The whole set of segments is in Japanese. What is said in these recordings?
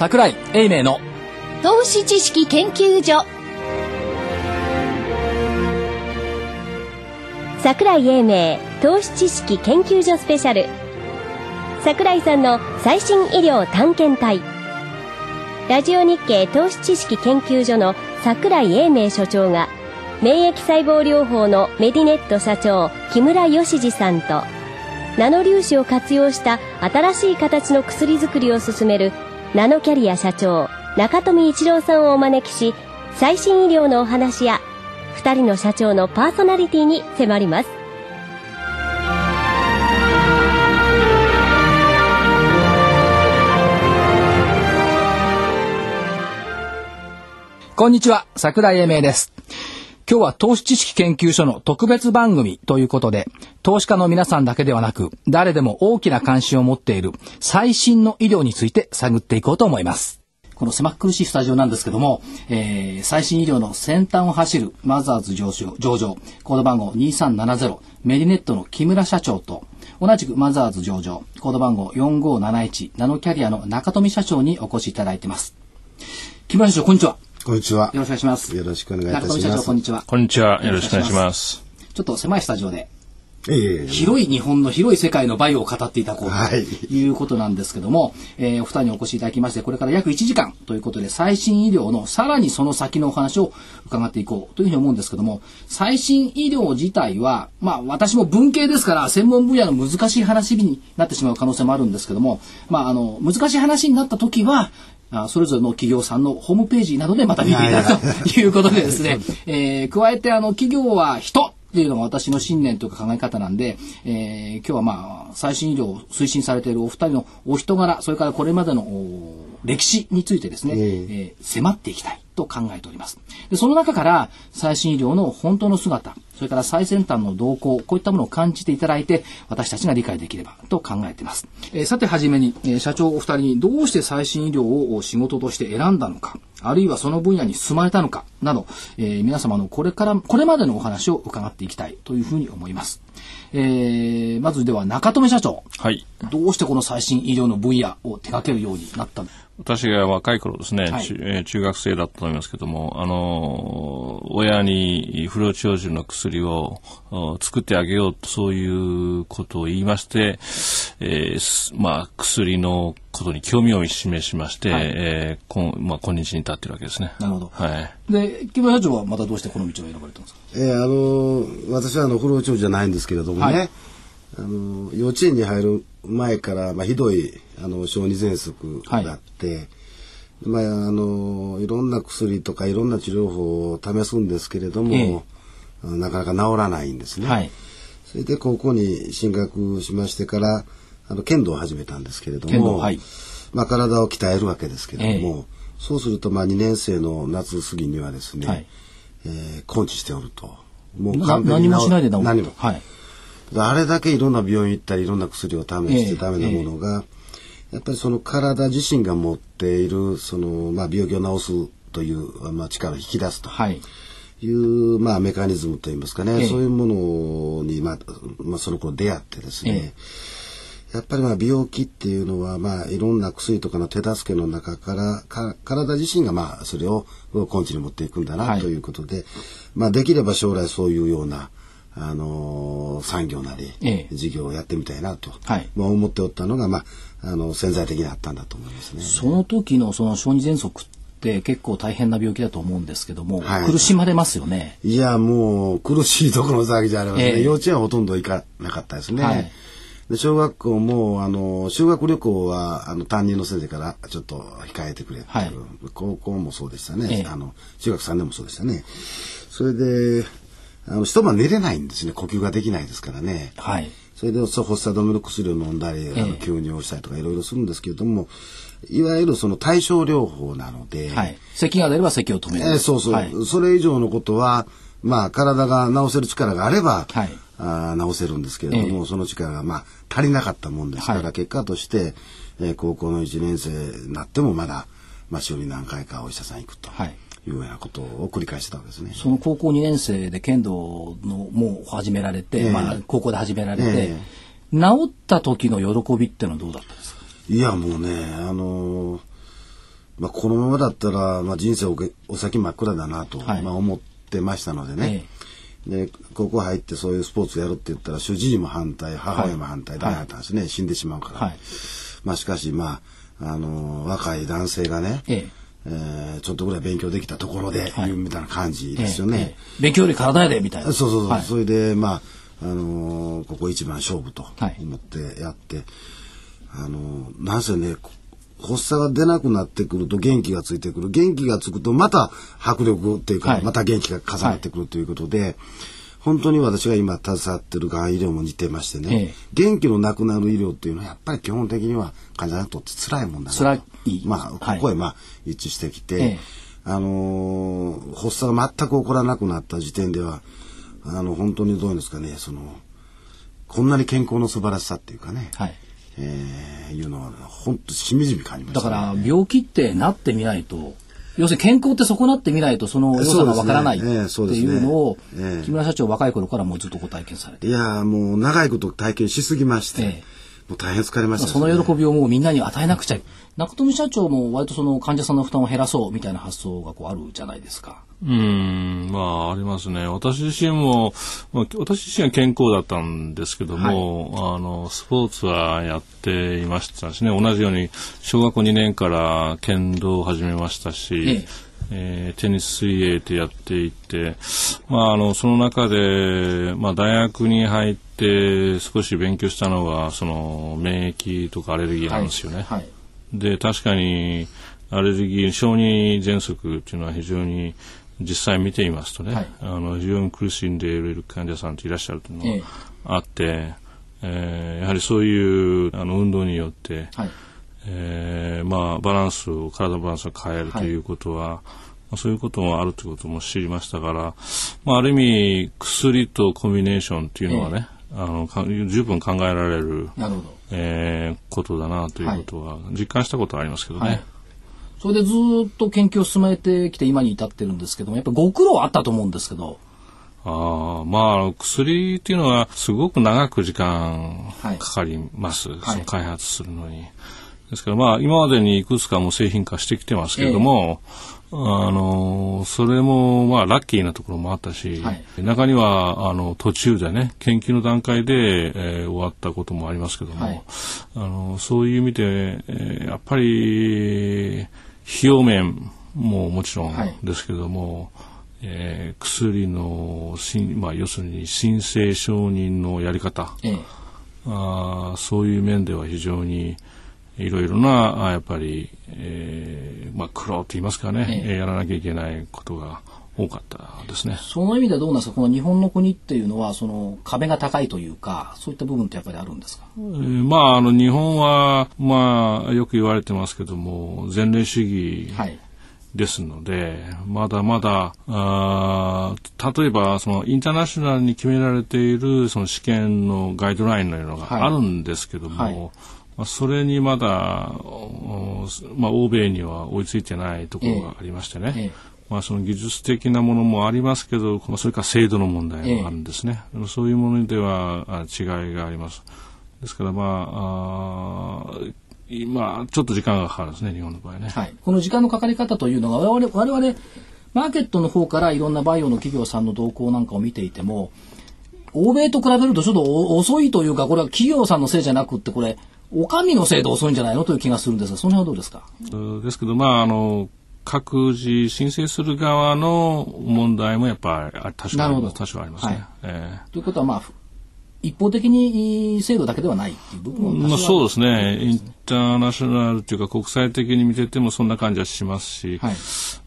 桜井英明の投資知識研究所。桜井英明投資知識研究所スペシャル。桜井さんの最新医療探検隊。ラジオ日経投資知識研究所の桜井英明所長が免疫細胞療法のメディネット社長木村義二さんとナノ粒子を活用した新しい形の薬作りを進めるナノキャリア社長中富一郎さんをお招きし最新医療のお話や2人の社長のパーソナリティに迫ります。こんにちは桜井英明です。今日は投資知識研究所の特別番組ということで、投資家の皆さんだけではなく、誰でも大きな関心を持っている最新の医療について探っていこうと思います。この狭苦しいスタジオなんですけども、えー、最新医療の先端を走るマザーズ上場、上場コード番号2370、メディネットの木村社長と、同じくマザーズ上場、コード番号4571、ナノキャリアの中富社長にお越しいただいています。木村社長、こんにちは。こんにちは。よろしくお願いします。よろしくお願いいたします。中富社長、こんにちは。こんにちは。よろしくお願いします。ちょっと狭いスタジオでええ、広い日本の広い世界のバイオを語っていただこうということなんですけども、はい、えー、お二人にお越しいただきまして、これから約1時間ということで、最新医療のさらにその先のお話を伺っていこうというふうに思うんですけども、最新医療自体は、まあ私も文系ですから、専門分野の難しい話になってしまう可能性もあるんですけども、まああの、難しい話になった時は、あそれぞれの企業さんのホームページなどでまた見ていただくということでですね、えー、加えてあの企業は人っていうのが私の信念というか考え方なんで、えー、今日はまあ、最新医療を推進されているお二人のお人柄、それからこれまでの歴史についてですね、えー、えー、迫っていきたいと考えております。で、その中から最新医療の本当の姿、それから最先端の動向、こういったものを感じていただいて、私たちが理解できればと考えています。えー、さて、はじめに、えー、社長お二人にどうして最新医療を仕事として選んだのか、あるいはその分野に進まれたのか、など、えー、皆様のこれから、これまでのお話を伺っていきたいというふうに思います。えー、まずでは中留社長。はい。どうしてこの最新医療の分野を手掛けるようになった私が若い頃ですね、はい、中中学生だったと思いますけども、あの、親に不老長寿の薬を作ってあげようと、そういうことを言いまして、えー、まあ、薬のことに興味を示しまして、はい、えー、こまあ、今日に至っているわけですね。なるほど。はい。で、木村社長はまたどうしてこの道を選ばれたんですか？えー、あの、私はあの、不老長寿じゃないんですけれどもね、はい、あの、幼稚園に入る前から、まあ、ひどい、あの小児喘息があって、はい、まああのいろんな薬とかいろんな治療法を試すんですけれども、ええ、なかなか治らないんですね。はい、それで高校に進学しましてからあの剣道を始めたんですけれども、はい、まあ、体を鍛えるわけですけれども、え、そうするとまあ2年生の夏過ぎにはですね、はい、えー、根治しておると。もう何もしないで治る何も。はいあれだけいろんな病院行ったりいろんな薬を試してダメなものが、やっぱりその体自身が持っているその、まあ、病気を治すという、まあ、力を引き出すとい。う、まあ、メカニズムといいますかね、えそういうものに、まあまあ、その頃出会ってですね、え、やっぱりまあ病気っていうのは、まあ、いろんな薬とかの手助けの中からか体自身がまあそれを根治に持っていくんだなということで、はい、まあ、できれば将来そういうようなあのー、産業なり、事業をやってみたいなと、はい、まあ、思っておったのが、まあ、あの潜在的にあったんだと思いますね。その時のその小児喘息って結構大変な病気だと思うんですけども、はい、苦しまれますよね。いやもう苦しいところの騒ぎじゃありませんね、えー、幼稚園はほとんど行かなかったですね。はい、で小学校もあの修学旅行はあの担任の先生からちょっと控えてくれってはい、高校もそうでしたね、えー、あの中学3年もそうでしたね。それであの一晩寝れないんですね。呼吸ができないですからね。はい。それで発作止めの薬を飲んだり、あの吸入をしたりとかいろいろするんですけれども、いわゆるその対症療法なので、はい、咳が出れば咳を止める、えー、そうそう、はい、それ以上のことはまあ体が治せる力があれば、はい、あ治せるんですけれども、えー、その力がまあ足りなかったもんですから、はい、結果として、えー、高校の1年生になってもまだ、まあ、週に何回かお医者さん行くと。はいいうようなことを繰り返してたわけですね。その高校2年生で剣道のもう始められて、えー、まあ高校で始められて、えー、治った時の喜びってのはどうだったんですか？いやもうねあのー、まあ、このままだったら、まあ、人生おお先真っ暗だなと、はい、まあ、思ってましたのでね、ええ、でここ入ってそういうスポーツやるって言ったら主治医も反対母親も反対だったんですね、はい、死んでしまうから、はい、まあ、しかし、まああの若い男性がね、えええー、ちょっとぐらい勉強できたところで、はい、みたいな感じですよね。えええ、勉強より体やでみたいな。そうそうそう。はい、それで、まあ、あのー、ここ一番勝負と思ってやって、はい、あのー、なんせね、発作が出なくなってくると元気がついてくる。元気がつくとまた迫力っていうか、また元気が重なってくるということで、本当に私が今携わってるがん医療も似てましてね、ええ、元気のなくなる医療っていうのはやっぱり基本的には患者にとって辛いもんだな辛い。まあ、ここへまあ一致してきて、え、あのー、発作が全く起こらなくなった時点では、あの、本当にどういうんですかね、その、こんなに健康の素晴らしさっていうかね、はい、えー、いうのは本当しみじみ感じました、ね、だから病気ってなってみないと要するに健康って損なってみないとその良さがわからないっていうのを、木村社長若い頃からもうずっとご体験されて。いやもう長いこと体験しすぎまして、えもう大変疲れました、ね、その喜びをもうみんなに与えなくちゃ中富社長も割とその患者さんの負担を減らそうみたいな発想がこうあるじゃないですか。うん、まあ、ありますね。私自身も、まあ、私自身は健康だったんですけども、はい、あの、スポーツはやっていましたしね、同じように、小学校2年から剣道を始めましたし、ええ。えー、テニス水泳ってやっていて、まあ、あの、その中で、まあ、大学に入って少し勉強したのが、その、免疫とかアレルギーなんですよね。はい。はい、で、確かに、アレルギー、小児喘息っていうのは非常に実際見ていますとね、はい、あの非常に苦しんでいる患者さんといらっしゃるというのがあって、えええー、やはりそういうあの運動によって、はい、えー、まあ、バランスを体のバランスを変えるとい。うことは、はい、そういうこともあるということも知りましたから、まあ、ある意味薬とコンビネーションというのはね、えー、あの十分考えられるなるほど、えー、ことだなということは実感したことはありますけどね。はいそれでずっと研究を進めてきて今に至ってるんですけども、やっぱご苦労あったと思うんですけど。ああ、まあ、薬っていうのはすごく長く時間かかります。はい、その開発するのに。ですからまあ、今までにいくつかも製品化してきてますけれども、えー、あの、それもまあ、ラッキーなところもあったし、はい、中には、あの、途中でね、研究の段階で、えー、終わったこともありますけども、はい、あの、そういう意味で、えー、やっぱり、費用面ももちろんですけども、はい、えー、薬のまあ、要するに申請承認のやり方、ええ、あそういう面では非常にいろいろなやっぱり、えーまあ、苦労といいますかね、ええ、やらなきゃいけないことが多かったですね。その意味ではどうなんですか？この日本の国っていうのはその壁が高いというかそういった部分ってやっぱりあるんですか、えー、まああの日本はまあよく言われてますけども前例主義、はい。ですので、まだまだ、あ例えば、そのインターナショナルに決められているその試験のガイドラインのようなのがあるんですけども、はい。はい、まあ、それにまだ、まあ、欧米には追いついてないところがありましてね、ええまあ、その技術的なものもありますけど、それから制度の問題もあるんですね。ええ、そういうものでは違いがあります。ですから、まあ、あ今、ちょっと時間がかかるんですね、日本の場合ね。はい。この時間のかかり方というのが、我々、我々、マーケットの方からいろんなバイオの企業さんの動向なんかを見ていても、欧米と比べるとちょっと遅いというか、これは企業さんのせいじゃなくって、これ、お上のせいで遅いんじゃないの？という気がするんですが、その辺はどうですか？ですけど、まあ、あの、各自申請する側の問題もやっぱり多少あります多少ありますね。はいえー、ということはまあ一方的に制度だけではないっていう部分もまあ、そうですね。インターナショナルというか国際的に見ててもそんな感じはしますし、はい、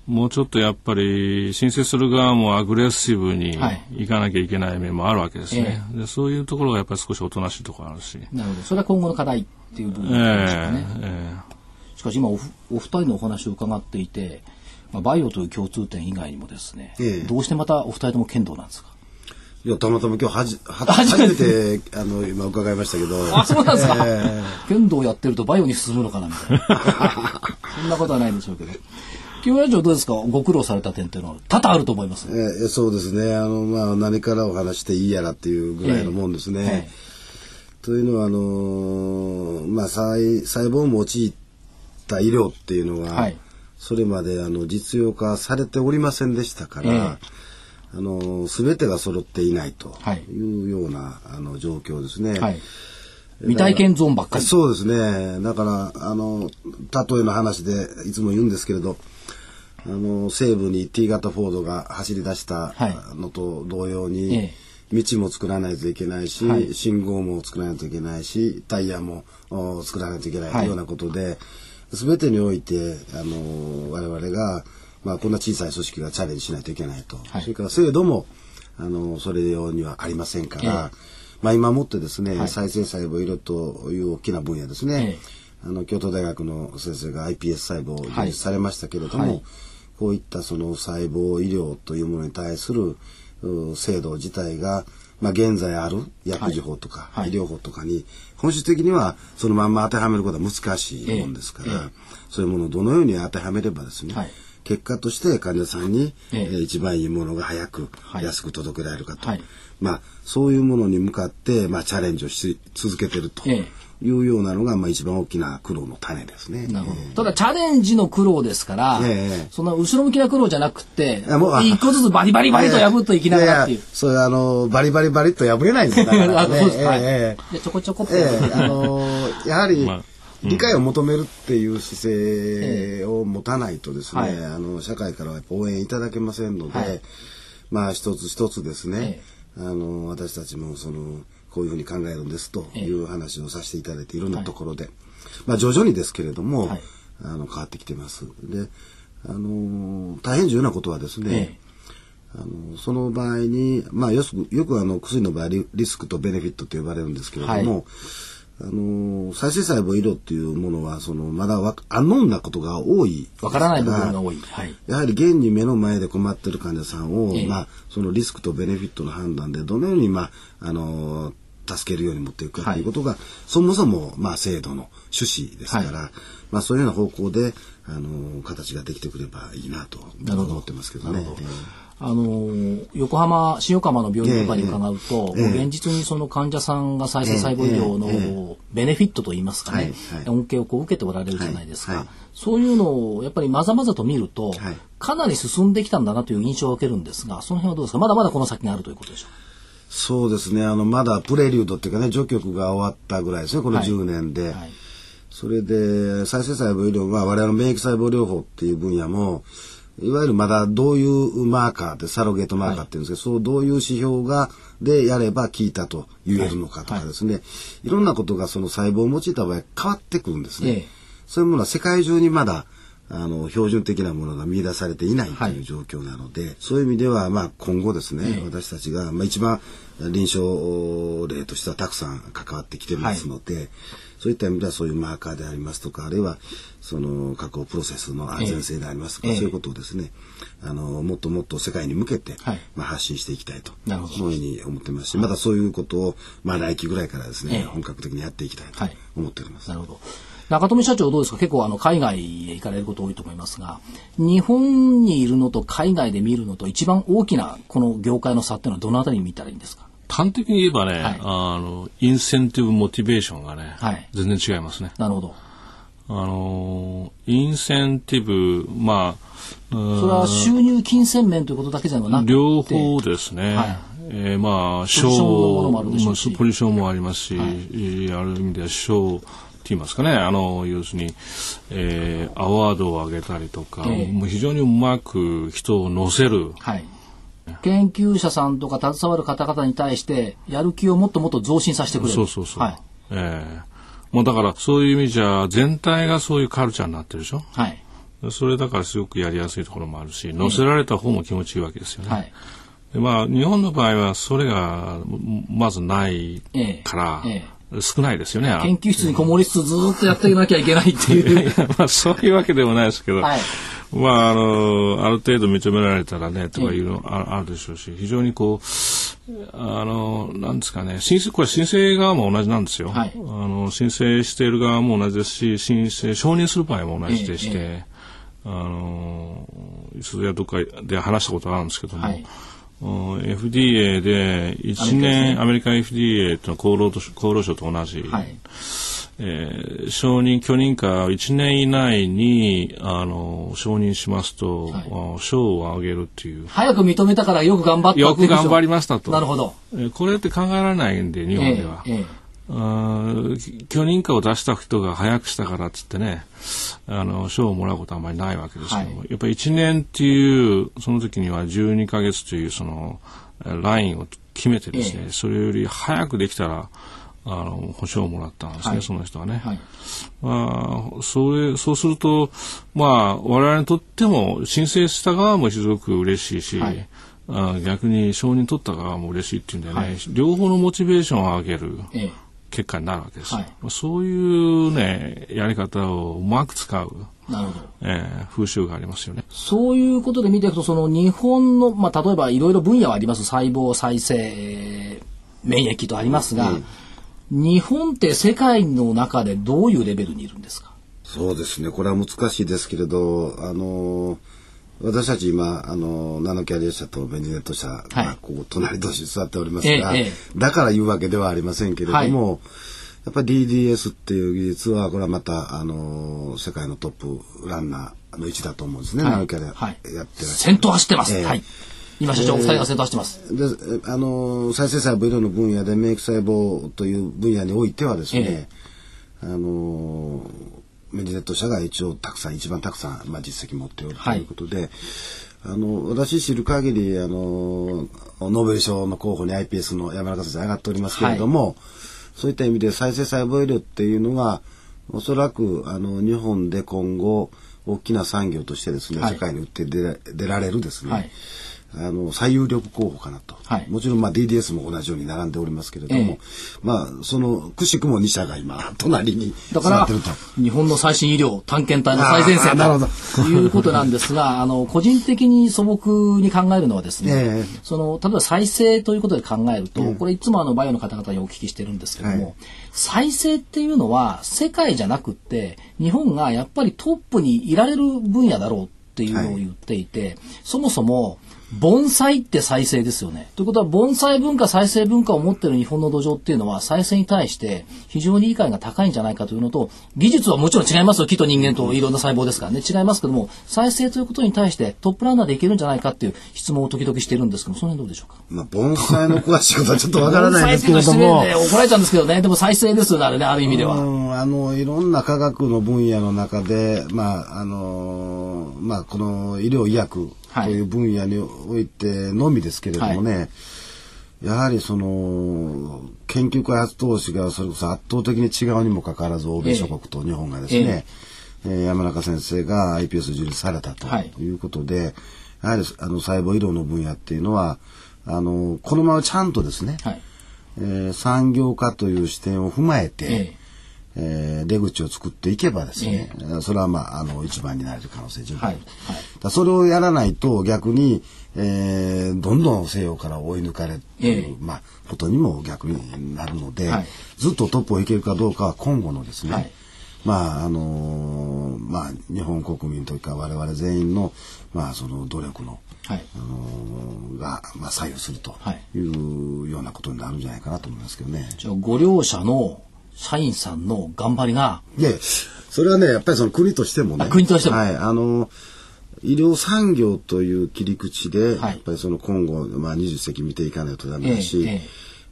もうちょっとやっぱり申請する側もアグレッシブにいかなきゃいけない面もあるわけですね。はい、でそういうところがやっぱり少しおとなしいところあるし。なるほど。それは今後の課題っていう部分ですかね。えーえーしかし今おお二人のお話を伺っていて、まあ、バイオという共通点以外にもですね、ええ、どうしてまたお二人とも剣道なんですか？いやたまたま今日はじは初めて。あの今伺いましたけど。あそうなんですか、えー、剣道やってるとバイオに進むのかなみたいな。そんなことはないんでしょうけど。木村長どうですか？ご苦労された点っていうのは多々あると思います、えー、そうですね。あの、まあ、何からお話していいやらっていうぐらいのもんですね。えー、というのはあのー、まあ細細胞を用いた医療っていうのが、はい、それまであの実用化されておりませんでしたから、あの全てが揃っていないとい。うような、あの状況ですね。はい。未体験ゾーンばっかり。そうですね。だから、あの、例えの話でいつも言うんですけれど、あの、西部に T 型フォードが走り出したのと同様に、はい道も作らないといけないし、はい、信号も作らないといけないし、タイヤも作らないといけない、はい、ようなことで、すべてにおいて、あの、我々が、まあ、こんな小さい組織がチャレンジしないといけないと。はい、それから制度も、あの、それ用にはありませんから、えまあ、今もってですね、再生細胞色という大きな分野ですね。えあの、京都大学の先生が iPS 細胞を実施されましたけれども、こういったその細胞医療というものに対する制度自体が、まあ、現在ある薬事法とか、医療法とかに本質的にはそのまんま当てはめることは難しいもんですから、そういうものをどのように当てはめればですね、結果として患者さんに、ええ。一番いいものが早く、安く届けられるかと、まあそういうものに向かって、まあ、チャレンジをし続けてると。いうようなのが、まあ、一番大きな苦労の種ですね。なるほど。ただ、チャレンジの苦労ですから、えー、そんな後ろ向きな苦労じゃなくて、一個ずつバリバリバリと破っていきながらっていう。いやいやそれあの、バリバリバリと破れないんですよ、ね。あそうです。はい。えー、ちょこちょこっと。えー、あのやはり、まあ理解を求めるっていう姿勢を持たないとですね、はい、あの社会からは応援いただけませんので、はい、まあ一つ一つですね、あの私たちもそのこういうふうに考えるんですという話をさせていただいていろんなところで、まあ徐々にですけれども、あの変わってきてます。で、あの大変重要なことはですね、あのその場合に、まあよくよくあの薬の場合リスクとベネフィットと呼ばれるんですけれども、あの再生細胞医療っていうものはそのまだわアンノーンなことが多い。わからない部分が多い、はい、やはり現に目の前で困ってる患者さんを、ええ、まあ、そのリスクとベネフィットの判断でどのように、まあ、あの助けるように持っていくかということが、はい、そもそも、まあ、制度の趣旨ですから、はい、まあ、そういうような方向であの形ができてくればいいなと思ってますけどね。あの横浜新横浜の病院とかに伺うと、えーえー、現実にその患者さんが再生細胞医療のベネフィットといいますかね、えー、恩恵をこう受けておられるじゃないですか、はいはい、そういうのをやっぱりまざまざと見ると、はい、かなり進んできたんだなという印象を受けるんですがその辺はどうですか？まだまだこの先にあるということでしょう。そうですね。あのまだプレリュードっていうかね序曲が終わったぐらいですね。この10年で。それで再生細胞医療は我々の免疫細胞療法っていう分野もいわゆるまだどういうマーカーでサロゲートマーカーっていうんですけど、はい、そうどういう指標がでやれば効いたと言えるのかとかですね、はい。はい、いろんなことがその細胞を用いた場合変わってくるんですね。ええ、そういうものは世界中にまだあの標準的なものが見出されていないという状況なので、はい、そういう意味ではまあ今後ですね、え、私たちがまあ一番臨床例としてはたくさん関わってきてますので、そういった意味ではそういうマーカーでありますとかあるいはその加工プロセスの安全性でありますとか、そういうことをですねあのもっともっと世界に向けて、はい、まあ、発信していきたいとそういうふうに思ってますしまたそういうことを、まあ、来期ぐらいからですね、本格的にやっていきたいと思っております。なるほど。中富社長どうですか？結構あの海外へ行かれること多いと思いますが日本にいるのと海外で見るのと一番大きなこの業界の差っていうのはどのあたりに見たらいいんですか？端的に言えばね、はい、あの、インセンティブモチベーションがね、はい、全然違いますね。なるほど。あの、インセンティブ、まあ、それは収入金銭面ということだけじゃなくて。両方ですね。はい、えー、まあ、賞ポジションもありますし、はい、ある意味では賞って言いますかね、あの、要するに、えー、アワードをあげたりとか、えー、もう非常にうまく人を乗せる、はい。研究者さんとか携わる方々に対してやる気をもっともっと増進させてくれる。そうそうそう、はい、ええー、もうだからそういう意味じゃ全体がそういうカルチャーになってるでしょ？はい。それだからすごくやりやすいところもあるし乗せられた方も気持ちいいわけですよね、はい。でまあ、日本の場合はそれがまずないから、ええ。え少ないですよね。研究室にこもりつつずっとやっていかなきゃいけないっていう。まあそういうわけでもないですけど、はい、まああの、ある程度認められたらね、とかいうのあ,、あるでしょうし、非常にこう、あの、なんですかね、申請、これ申請側も同じなんですよ。はい、あの申請している側も同じですし、申請、承認する場合も同じでして、えあの、いつやどっかで話したことがあるんですけども、はい。FDA で1年アメリカ FDA と厚労厚労省と同じ、はい、えー、承認、許認可1年以内に、あの、承認しますと、はい、賞をあげるっていう。早く認めたからよく頑張ったよく頑張りましたと。なるほど。えー、これって考えられないんで、日本では。えーえーあ許認可を出した人が早くしたからっつってね、あの、賞をもらうことはあんまりないわけですけども、はい、やっぱり1年っていう、その時には12ヶ月というその、ラインを決めてですね、えそれより早くできたら、あの、保証をもらったんですね、はい、その人はね。はい、まあ、それ、そうすると、まあ、我々にとっても、申請した側もすごく嬉しいし、はい、あ逆に承認取った側も嬉しいっていうんでね、両方のモチベーションを上げる。え結果になるわけです、はい、そういうねやり方をうまく使うなるほど、えー、風習がありますよね。そういうことで見ていくとその日本の、まあ、例えばいろいろ分野はあります。細胞再生免疫とありますが、うん日本って世界の中でどういうレベルにいるんですか？そうですね。これは難しいですけれどあの私たち今あのナノキャリア社とベンジネット社がこう隣同士座っておりますが、はいだから言うわけではありませんけれども、はい、やっぱり DDS っていう技術はこれはまたあの世界のトップランナーの位置だと思うんですね、ナノキャリアやってらっしゃる。先頭走ってます、えー、はい今社長、二人が先頭してます。で、あの、再生細胞医療の分野で免疫細胞という分野においてはですね、えー、あの、メディネット社が一応たくさん、一番たくさん、まあ、実績持っておるということで、はい、あの、私知る限り、あの、ノーベル賞の候補に iPS の山中先生上がっておりますけれども、はい、そういった意味で再生細胞医療っていうのが、おそらく、あの、日本で今後、大きな産業としてですね、はい、世界に売って出られるですね、あの最有力候補かなと、はい、もちろんまあ DDS も同じように並んでおりますけれども、ええ、まあそのくしくも2社が今 隣にだから日本の最新医療探検隊の最前線ということなんですが あの個人的に素朴に考えるのはですね、え、その例えば再生ということで考えると、これいつもあのバイオの方々にお聞きしてるんですけども、はい、再生っていうのは世界じゃなくって日本がやっぱりトップにいられる分野だろうっていうのを言っていて、はい、そもそも盆栽って再生ですよね。ということは、盆栽文化、再生文化を持っている日本の土壌っていうのは、再生に対して非常に理解が高いんじゃないかというのと、技術はもちろん違いますよ。木と人間といろんな細胞ですからね。違いますけども、再生ということに対してトップランナーでいけるんじゃないかっていう質問を時々しているんですけども、その辺どうでしょうか？まあ、盆栽の詳しいことはちょっとわからないですけれども。ね、怒られちゃうんですけどね。でも再生ですよね、あれね、ある意味では。あの、いろんな科学の分野の中で、まあ、あの、まあ、この医療医薬、とい。う分野においてのみですけれどもね、はい、やはりその研究開発投資がそれこそ圧倒的に違うにもかかわらず欧米諸国と日本がですね、えー、えー、山中先生が iPS 受理されたとい。うことで、はい、やはりあの細胞医療の分野っていうのはあのこのままちゃんとですね、はい、えー、産業化という視点を踏まえて、えーえー、出口を作っていけばですね、えー、それはまあ、あの、一番になれる可能性十分。はいはい、それをやらないと逆に、えー、どんどん西洋から追い抜かれる、えー、まあ、ことにも逆になるので、はい、ずっとトップをいけるかどうかは今後のですね、まあ、あのー、まあ、日本国民というか我々全員の、まあ、その努力の、はい、あのー、が、まあ、左右するというようなことになるんじゃないかなと思いますけどね。じゃあ、ご両者の社員さんの頑張りが。いやそれはね、やっぱりその国としてもね。国としても。はい。あの、医療産業という切り口で、はい、やっぱりその今後、まあ、20世紀見ていかないとダメだし、え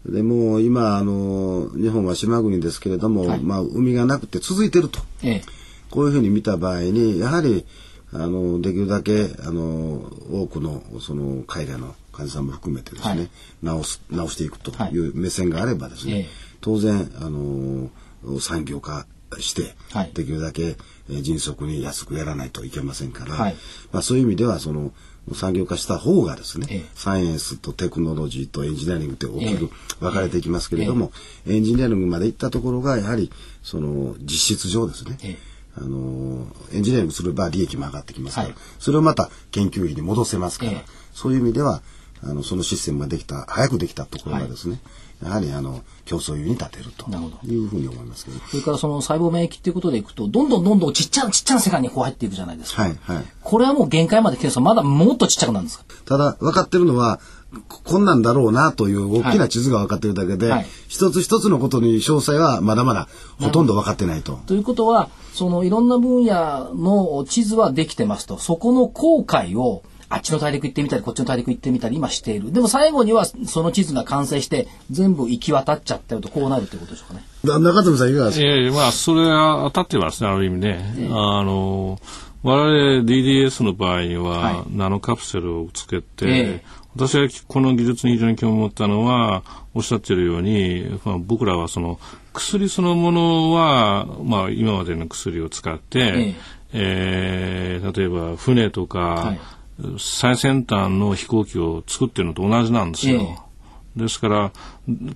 え、でも今あの日本は島国ですけれども、はい、まあ、海がなくて続いてると、え、こういうふうに見た場合にやはりあのできるだけあの多くのその海外の患者さんも含めてですね、はい、治す治していくという目線があればですね、当然、あのー、産業化して、はい、できるだけ、えー、迅速に安くやらないといけませんから、はい、まあ、そういう意味ではその産業化した方がですね、ええ、サイエンスとテクノロジーとエンジニアリングって大きく分かれていきますけれども、え、エンジニアリングまで行ったところがやはりその実質上ですね、あのエンジニアリングすれば利益も上がってきますから、はい、それをまた研究費に戻せますから、そういう意味ではあのそのシステムができた早くできたところがですね、はい、やはりあの競争優に立てるというふうに思いますけど。それからその細胞免疫っていうことでいくとどんどんどんどんちっちゃなちっちゃな世界にこう入っていくじゃないですか、はいはい、これはもう限界まで来てるんですまだもっとちっちゃくなるんですか？ただ分かってるのはこんなんだろうなという大きな地図が分かってるだけで、はい。はい、一つ一つのことに詳細はまだまだほとんど分かってないと。ということはそのいろんな分野の地図はできてますと。そこの後悔をあっちの大陸行ってみたりこっちの大陸行ってみたり今している。でも最後にはその地図が完成して全部行き渡っちゃったよとこうなるってことでしょうかね。中富さんいかがですか？いやいやまあそれは当たってますねある意味ね。ええ、あの我々 DDS の場合には、ナノカプセルをつけて、ええ、私はこの技術に非常に興味を持ったのはおっしゃってるように、まあ、僕らはその薬そのものは、まあ、今までの薬を使って、ええ。えー、例えば船とか、はい、最先端の飛行機を作ってるのと同じなんですよ。えですから、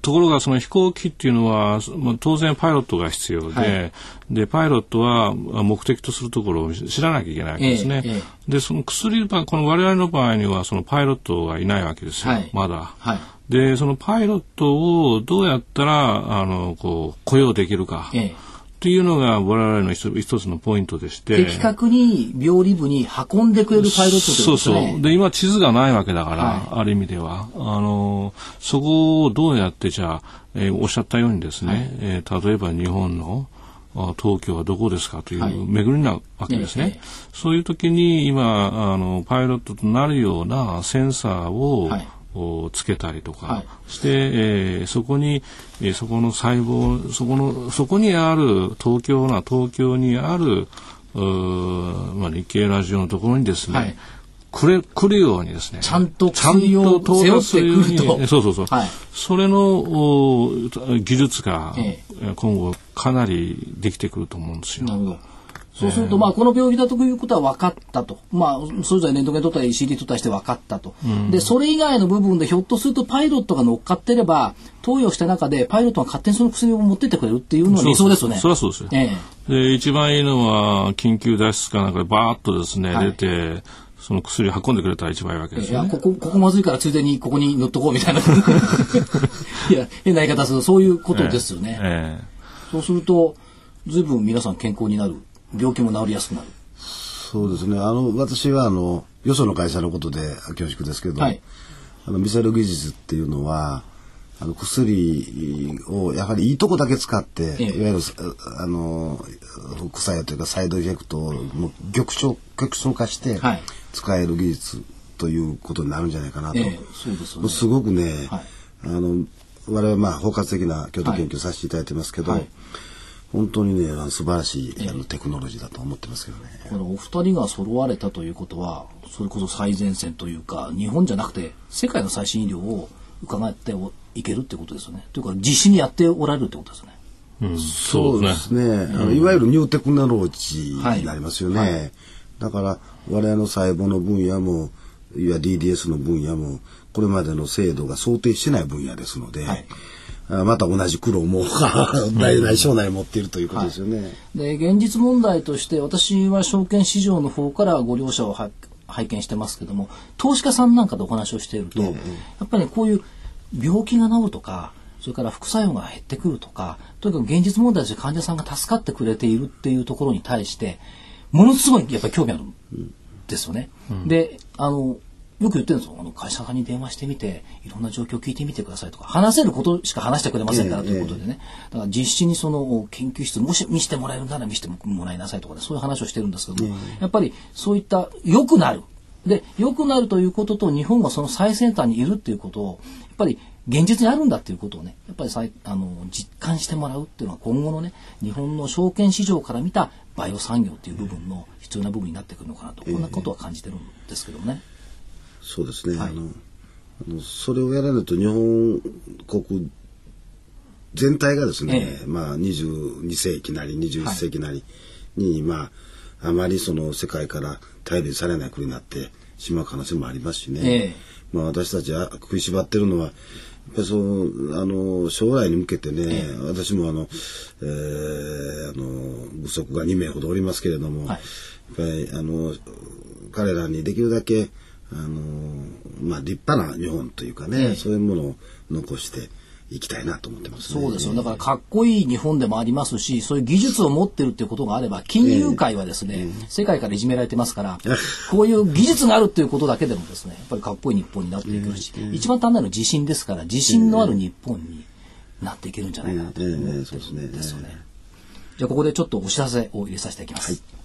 ところがその飛行機っていうのは、まあ、当然パイロットが必要で、はい、で、パイロットは目的とするところを知らなきゃいけないわけですね。ええ、で、その薬、この我々の場合にはそのパイロットがいないわけですよ、はい、まだ。はい、で、そのパイロットをどうやったら、あの、こう、雇用できるか。えっていうのが我々の一つのポイントでして。的確に病理部に運んでくれるパイロットですね。そうそう。で、今地図がないわけだから、はい、ある意味では。あの、そこをどうやってじゃあ、えー、おっしゃったようにですね、はい、えー、例えば日本の東京はどこですかという巡りなわけですね。はい、そういう時に今あのパイロットとなるようなセンサーを、はいをつけたりとかして、はい、えー、そこに、えー、そこの細胞そこのそこにある東京な東京にあるまあ、日経ラジオのところにですね、はい、くれ来るようにですねちゃんと薬を背負ってくるとそうそうそう、はい、それの技術が、ええ、今後かなりできてくると思うんですよ。なるほどそうすると、まあ、この病気だということは分かったと。まあ、それぞれレントゲン取ったり CD 取ったりして分かったと。うん、で、それ以外の部分でひょっとするとパイロットが乗っかってれば、投与した中でパイロットが勝手にその薬を持ってってくれるっていうのは理想ですよね。そりゃそうですよ。ええ、で、一番いいのは、緊急脱出かなんかでバーッとですね、はい、出て、その薬を運んでくれたら一番いいわけですよ、ね、いや、ここ、ここまずいからついでにここに塗っとこうみたいな。いや、変な言い方するとそういうことですよね。えええ、そうすると、随分皆さん健康になる。病気も治りやすくなる。そうですね。あの私はあのよその会社のことで恐縮ですけど、はい、あのミサイル技術っていうのはあの薬をやはりいいとこだけ使って、ええ、いわゆるあの副作用というかサイドエフェクトをもう極小極小化して使える技術ということになるんじゃないかなと、え、そうですね、すごくね、はい、あの我々まあ包括的な京都研究させていただいてますけど、はい本当にね素晴らしいあのテクノロジーだと思ってますけどね。このお二人が揃われたということはそれこそ最前線というか日本じゃなくて世界の最新医療を伺っていけるってことですよね。というか実施にやっておられるってことですね。うん、そうですね、うん、いわゆるニューテクノロジーになりますよね。はいはい、だから我々の細胞の分野もいわゆる DDS の分野もこれまでの制度が想定してない分野ですので。はいまた同じ苦労も大内省内持っているということですよね。はい、で現実問題として私は証券市場の方からご両者を拝見してますけども投資家さんなんかでお話をしていると、やっぱり、ね、こういう病気が治るとかそれから副作用が減ってくるとかとにかく現実問題として患者さんが助かってくれているっていうところに対してものすごいやっぱり興味あるんですよね。うん、であのよく言ってるんですよ。あの会社さんに電話してみて、いろんな状況を聞いてみてくださいとか、話せることしか話してくれませんからということでね。だから実施にその研究室、もし見せてもらえるなら見せてもらいなさいとかね、そういう話をしてるんですけども、やっぱりそういった良くなる。で、良くなるということと、日本がその最先端にいるっていうことを、やっぱり現実にあるんだっていうことをね、やっぱりさあの実感してもらうっていうのは今後のね、日本の証券市場から見たバイオ産業っていう部分の必要な部分になってくるのかなと、こんなことは感じてるんですけどね。そうですね、はい、あのあのそれをやらないと日本国全体がですね、ええ、まあ22世紀なり21世紀なりに、はい、まああまりその世界から頼りされない国になってしまう可能性もありますしね、え、まあ私たちは食いしばってるのはやっぱりそうあの将来に向けてね、私もあの、えー、あの部族が2名ほどおりますけれども、はい、やっぱりあの彼らにできるだけあのまあ立派な日本というかね、そういうものを残していきたいなと思ってます、ね、そうですよ。だからかっこいい日本でもありますし、そういう技術を持ってるっていうことがあれば、金融界はですね、えー、世界からいじめられてますから、こういう技術があるっていうことだけでもですね、やっぱりかっこいい日本になっていけるし、えー、一番単なる自信ですから、自信のある日本になっていけるんじゃないかなと思ってるんですよね。じゃあここでちょっとお知らせを入れさせていきます。はい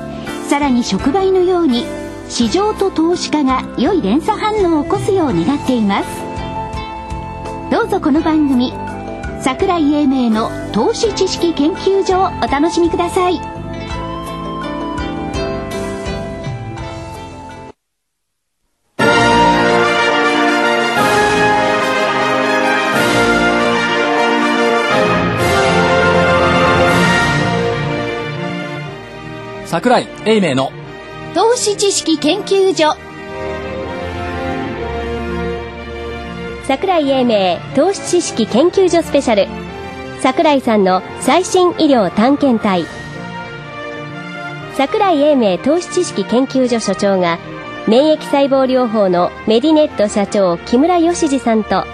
さらに触媒のように市場と投資家が良い連鎖反応を起こすよう願っています。どうぞこの番組桜井英明の投資知識研究所をお楽しみください。桜井英明の。投資知識研究所。桜井英明投資知識研究所スペシャル。桜井さんの最新医療探検隊。桜井英明投資知識研究所所長が免疫細胞療法のメディネット社長木村義二さんと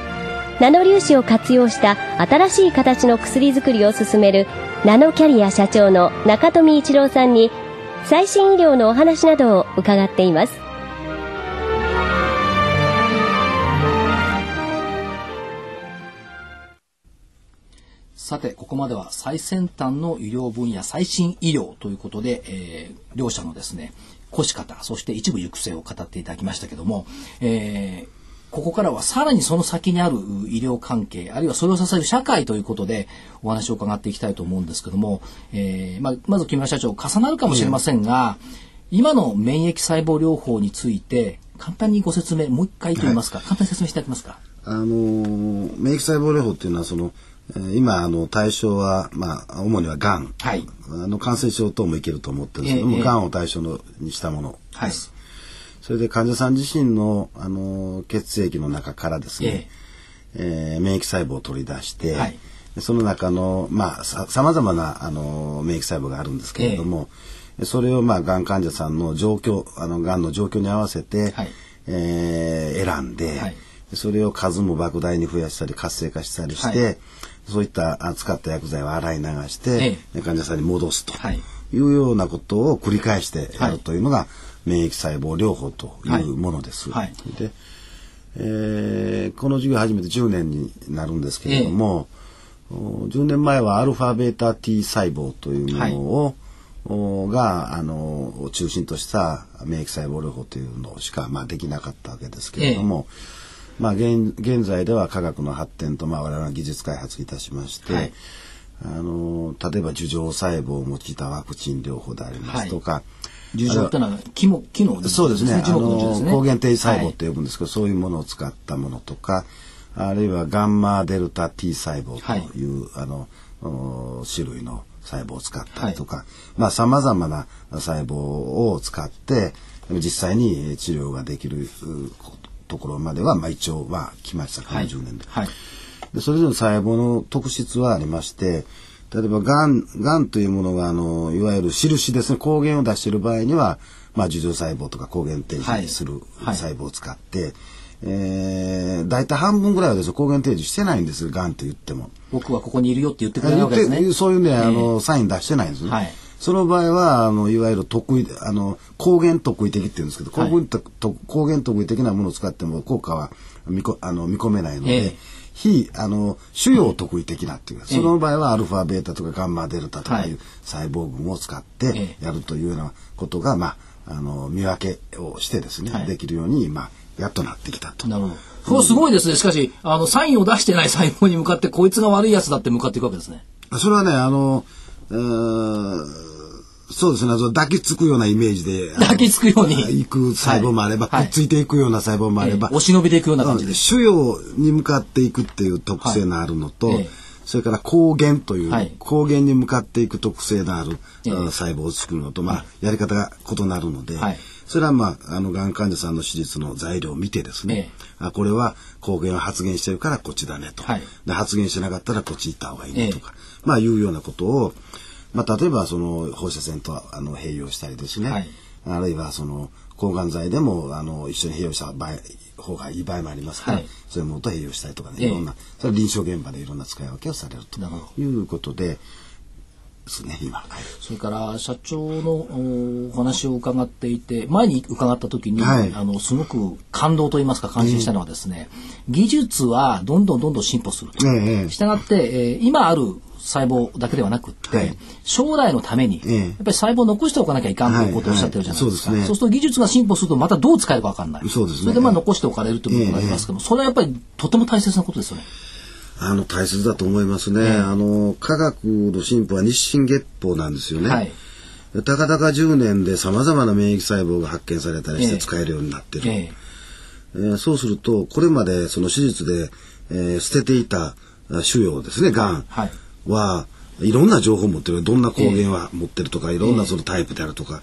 ナノ粒子を活用した新しい形の薬作りを進めるナノキャリア社長の中富一郎さんに最新医療のお話などを伺っています。さて、ここまでは最先端の医療分野、最新医療ということで、えー、両者のですね、越し方、そして一部行く末を語っていただきましたけども、えー、ここからはさらにその先にある医療関係、あるいはそれを支える社会ということでお話を伺っていきたいと思うんですけども、えー、まあ、まず木村社長、重なるかもしれませんが、うん、今の免疫細胞療法について、簡単にご説明、もう一回と言いますか、はい、簡単に説明していただけますか？あのー、免疫細胞療法っていうのは、その、今あの対象は、まあ、主にはがん、はい、あの感染症等もいけると思ってるんですけども、えー、がんを対象のにしたものです。はいそれで患者さん自身の、あの血液の中からですね、ええ。ー、免疫細胞を取り出して、はい、その中の、まあ、さまざまな、あの免疫細胞があるんですけれども、えー、それを、まあ、がん患者さんの状況あのがんの状況に合わせて、はい、えー、選んで、はい、それを数も莫大に増やしたり活性化したりして、そういった使った薬剤を洗い流して、患者さんに戻すとい。うようなことを繰り返してやるというのが、免疫細胞療法というものです。はい、で、えー、この授業始めて10年になるんですけれども、えー、10年前はアルファベータ T 細胞というものを、はい、があの中心とした免疫細胞療法というのしか、まあ、できなかったわけですけれども、えー、まあ現、現在では科学の発展と、まあ、我々は技術開発いたしまして、はい、あの例えば樹状細胞を用いたワクチン療法でありますとか、はい樹状ってのは機能機能そうですね。あの抗原定細胞って呼ぶんですけど、はい、そういうものを使ったものとか、あるいはガンマデルタ T 細胞という、はい、あの種類の細胞を使ったりとか、はい、まあ様々な細胞を使って実際に治療ができるところまでは、まあ、一応は来ました。この10年で。はい、でそれぞれの細胞の特質はありまして、例えば、がん、がんというものが、あの、いわゆる印ですね、抗原を出している場合には、まあ、樹状細胞とか抗原提示する細胞を使って、はいはい、えー、大体半分ぐらいはですね、抗原提示してないんですよ、がんって言っても。僕はここにいるよって言ってくれるわけですね。そういうね、あの、サイン出してないんですね。はい、その場合は、あの、いわゆる得意、あの、抗原特異的って言うんですけど、抗原,、抗原特異的なものを使っても効果は見こあの見込めないので、えー、非、あの、主要特異的なっていう、その場合はアルファ、ベータとかガンマ、デルタとかいう細胞群を使ってやるというようなことが、まあ、あの、見分けをしてですね、はい、できるように、まあ、やっとなってきたと。なるほど。そうすごいですね。しかし、あの、サインを出してない細胞に向かって、こいつが悪いやつだって向かっていくわけですね。それはね、あの、うそうですね。抱きつくようなイメージで。抱きつくように。行く細胞もあれば、はい、くっついていくような細胞もあれば。えー、押し伸びていくような感じで。腫瘍に向かっていくっていう特性のあるのと、はいえー、それから抗原という、はい、抗原に向かっていく特性のある、えー、細胞を作るのと、まあ、やり方が異なるので、それはまあ、あの、がん患者さんの手術の材料を見てですね、あこれは抗原を発現してるからこっちだねと。で発現してなかったらこっち行った方がいいねとか、まあ、いうようなことを、まあ、例えばその放射線とあの併用したりですね、はい、あるいはその抗がん剤でもあの一緒に併用した場合方がいい場合もありますから、はい、そういうものと併用したりとかね、いろんな、それ臨床現場でいろんな使い分けをされるということで。ですね、今、はい、それから社長のお話を伺っていて前に伺った時に、はい、あのすごく感動と言いますか感心したのはですね、技術はどんどんどんどん進歩すると。ええ、したがって、えー、今ある細胞だけではなくって、はい、将来のために、やっぱり細胞を残しておかなきゃいかんということをおっしゃってるじゃないですか。はいはい、そうすると技術が進歩するとまたどう使えるか分かんない。そうですね。それでまあ残しておかれるということがありますけど、それはやっぱりとても大切なことですよね。あの大切だと思いますね。あの科学の進歩は日進月歩なんですよね。はいたかだか10年でさまざまな免疫細胞が発見されたりして使えるようになってる。えええー、そうするとこれまでその手術で、えー、捨てていた腫瘍ですねがん、はいはいろんな情報を持ってる。どんな抗原は持ってるとか、いろんなそのタイプであるとか。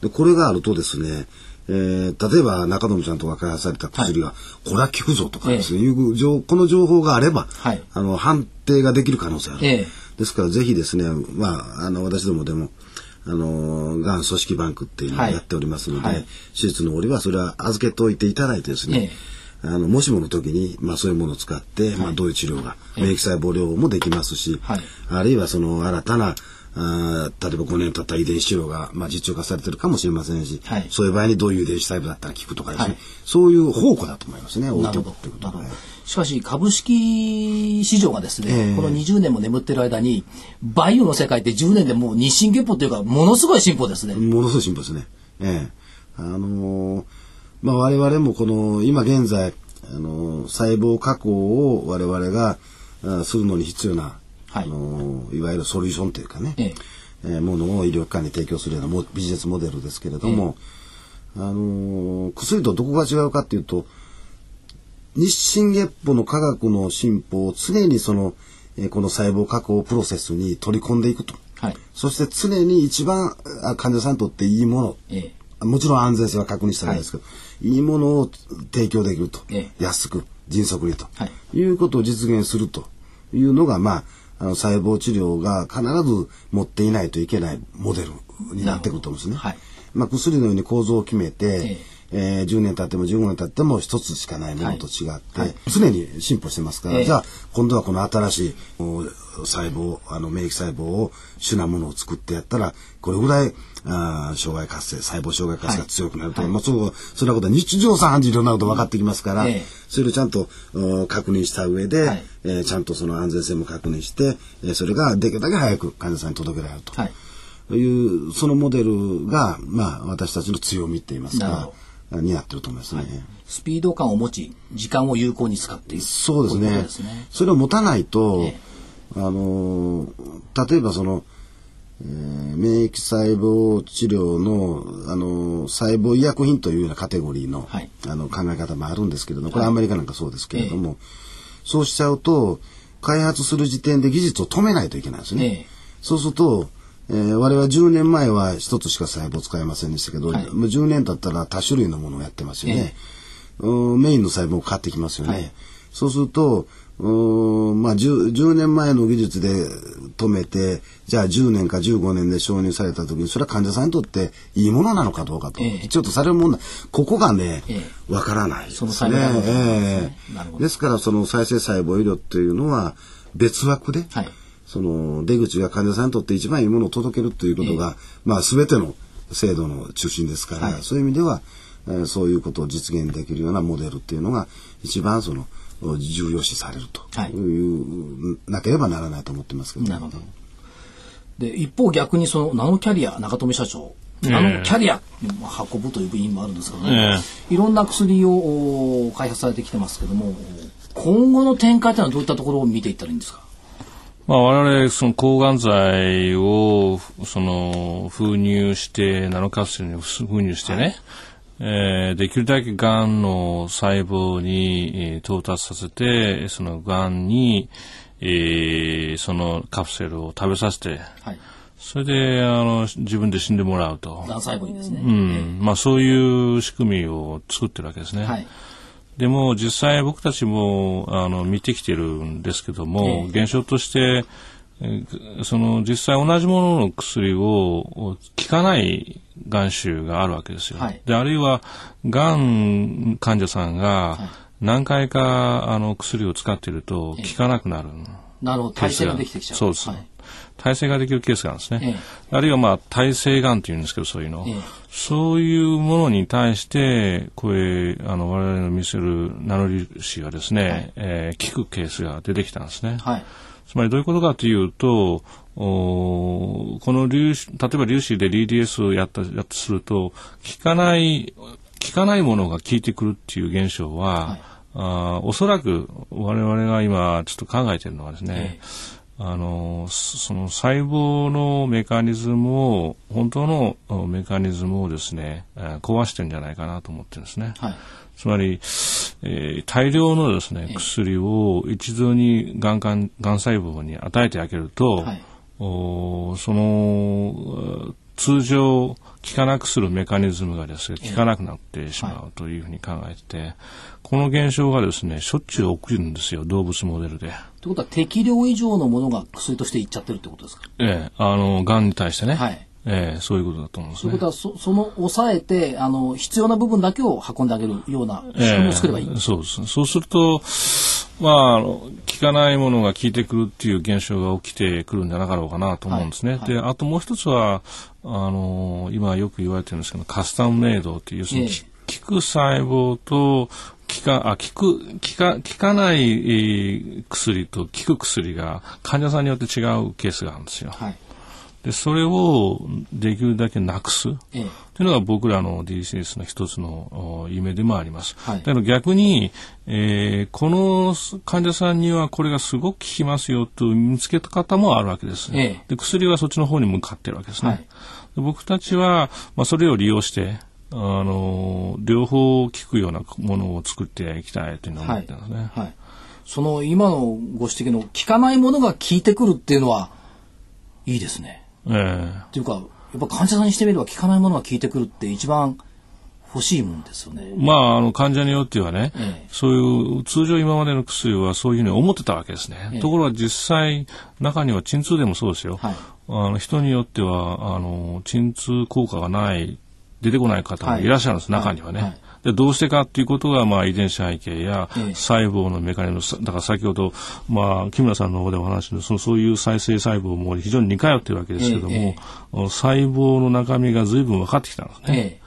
でこれがあるとですねえー、例えば中野ちゃんとが開発された薬が、はい、これは効くぞとかですね、えいう情この情報があれば、はい、あの判定ができる可能性ある、えですからぜひですね、まあ、あの私どもでもあのがん組織バンクっていうのをやっておりますので、はい、手術の折はそれは預けておいていただいてですね、あのもしもの時に、まあ、そういうものを使って、まあ、どういう治療が、免疫細胞療法もできますし、あるいはその新たなあ例えば5年経った遺伝子治療が、まあ、実用化されてるかもしれませんし、はい、そういう場合にどういう遺伝子細胞だったら効くとかですね、はい、そういう方向だと思いますね、置いておくということは、しかし、株式市場がですね、えー、この20年も眠ってる間に、バイオの世界って10年でもう日進月歩というか、ものすごい進歩ですね。ものすごい進歩ですね。ええ。ー、あのー、まあ、我々もこの、今現在、あのー、細胞加工を我々がするのに必要なはい、あのいわゆるソリューションというかね、ええ。えー、ものを医療機関に提供するようなビジネスモデルですけれども、えあの薬とどこが違うかっていうと日進月歩の科学の進歩を常にその、えー、この細胞加工プロセスに取り込んでいくと、はい、そして常に一番患者さんにとっていいもの、ええ、もちろん安全性は確認したらいいですけど、はい、いいものを提供できると、ええ、安く迅速にと、はい、いうことを実現するというのがまああの細胞治療が必ず持っていないといけないモデルになってくると思うんですね。はい、まあ、薬のように構造を決めて、ええー、10年経っても15年経っても一つしかないものと違って、はい。はい、常に進歩してますから、えー、じゃあ今度はこの新しい細胞あの免疫細胞を主なものを作ってやったらこれぐらいあ障害活性細胞障害活性が強くなると、はい、まあ、そうそんなことは日常茶飯事いろんなこと分かってきますから、えー、それをちゃんと確認した上で、はい、えー、ちゃんとその安全性も確認して、えー、それができるだけ早く患者さんに届けられると。はい。いうそのモデルが、まあ、私たちの強みって言いますかになってると思いますね、はい、スピード感を持ち時間を有効に使っていく。そうですね、ね、それを持たないと、えあの例えばその、えー、免疫細胞治療の、あの細胞医薬品というようなカテゴリーのはい、あの考え方もあるんですけれどもこれアメリカなんかそうですけれども、はい、そうしちゃうと開発する時点で技術を止めないといけないんですね。そうするとえー、我々10年前は一つしか細胞使えませんでしたけど、はい、もう10年経ったら多種類のものをやってますよね。えー、メインの細胞変わってきますよね。はい、そうすると、まあ10、10, 年前の技術で止めて、じゃあ10年か15年で承認された時に、それは患者さんにとっていいものなのかどうかと、ええ、ちょっとされる問題、ここがね、わ、え、からないですね。そのええ、ですから、その再生細胞医療っていうのは別枠で、はい、その出口が患者さんにとって一番いいものを届けるということが、まあ全ての制度の中心ですから、はい、そういう意味では、えー、そういうことを実現できるようなモデルっていうのが一番その重要視されるとい。う、なければならないと思ってますけど、ね、なるほど。で一方逆にそのナノキャリア中富社長。ナノキャリア運ぶという部員もあるんですけどね、いろんな薬を開発されてきてますけども今後の展開というのはどういったところを見ていったらいいんですか？まあ、我々、その抗がん剤を、その、封入して、ナノカプセルに封入してね、はいえー、できるだけがんの細胞に、えー、到達させて、そのがんに、えー、そのカプセルを食べさせて、はい、それであの自分で死んでもらうと。がん細胞にですね。うん。まあそういう仕組みを作ってるわけですね。はいでも実際僕たちもあの見てきてるんですけども、現象としてその実際同じものの薬を効かないがん種があるわけですよ。はい、であるいはがん患者さんが何回かあの薬を使っていると効かなくなる。なるほど耐性ができてきちゃう。そうです。はい耐性ができるケースがあるんですね。ええ、あるいはまあ耐性がんっていうんですけどそういうの、え、そういうものに対してこれあの我々の見せるナノ粒子がですね、はい、えー、効くケースが出てきたんですね。はい、つまりどういうことかというとおこの粒子例えば粒子で DDS をやったやったすると効かない効かないものが効いてくるっていう現象は、はい、あおそらく我々が今ちょっと考えているのはですね、あのその細胞のメカニズムを本当のメカニズムをですね壊してるんじゃないかなと思ってるんですね。はい、つまり、えー、大量のですね薬を一度にがんがんがん細胞に与えてあげると、はい、おその通常効かなくするメカニズムがですね効かなくなってしまうというふうに考えてて、この現象がですねしょっちゅう起きるんですよ動物モデルで。ということは適量以上のものが薬としていっちゃってるってことですか？ええあのがんに対してね。はいええ、そういうことだと思うんですね。ということは、そその抑えて、あの、必要な部分だけを運んであげるような仕組みを作ればいい、えそうです。そうすると、まあ、効かないものが効いてくるっていう現象が起きてくるんじゃなかろうかなと思うんですね。はいはい、で、あともう一つは、あの、今よく言われてるんですけど、カスタムメイドっていう、その、ええ、効く細胞と効か、あ、効く、効か、効かない、えー、薬と効く薬が患者さんによって違うケースがあるんですよ。はい。で、それをできるだけなくす。ええというのが僕らの DCS の一つの夢でもあります。はい、だから逆に、えー、この患者さんにはこれがすごく効きますよと見つけた方もあるわけです、ね、ええ、で薬はそっちの方に向かってるわけですね。はい、僕たちは、まあ、それを利用して、あの両方効くようなものを作っていきたいというのを思ってますね。はい、その今のご指摘の効かないものが効いてくるっていうのはいいですね。ええー。っていうかやっぱ患者さんにしてみれば効かないものが効いてくるって一番欲しいもんですよね。まあ、あの、患者によってはね、ええ、そういう、通常今までの薬はそういうふうに思ってたわけですね。え、ところが実際、中には鎮痛でもそうですよ。はい、あの人によっては、あの、鎮痛効果がない出てこない方もいらっしゃるんです、はい、中にはね。はいでどうしてかっていうことが、まあ、遺伝子背景や細胞のメカニズム、だから先ほど、まあ、木村さんの方でお話しそのそういう再生細胞も非常に似通っているわけですけども、細胞の中身が随分分かってきたんですね。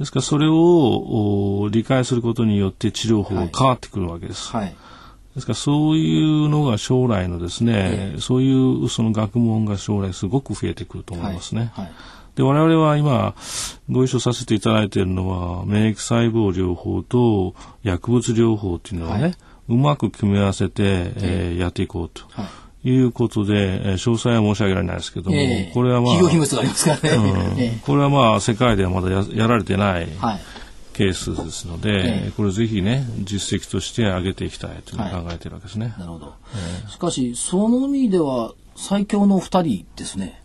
ですからそれを理解することによって治療法が変わってくるわけです。はい、ですからそういうのが将来のですね、そういうその学問が将来すごく増えてくると思いますね。はいはいで、我々は今、ご一緒させていただいているのは、免疫細胞療法と薬物療法っていうのをね、はい、うまく組み合わせて、えー、やっていこうと。はいいうことで、えー、詳細は申し上げられないですけども、えー、これはまあ、企業秘物がありますからね。うん、これはまあ、世界ではまだややられてない、はい、ケースですので、えー、これぜひね、実績として上げていきたいと考えているわけですね。はい、なるほど。えー、しかし、その意味では、最強の二人ですね。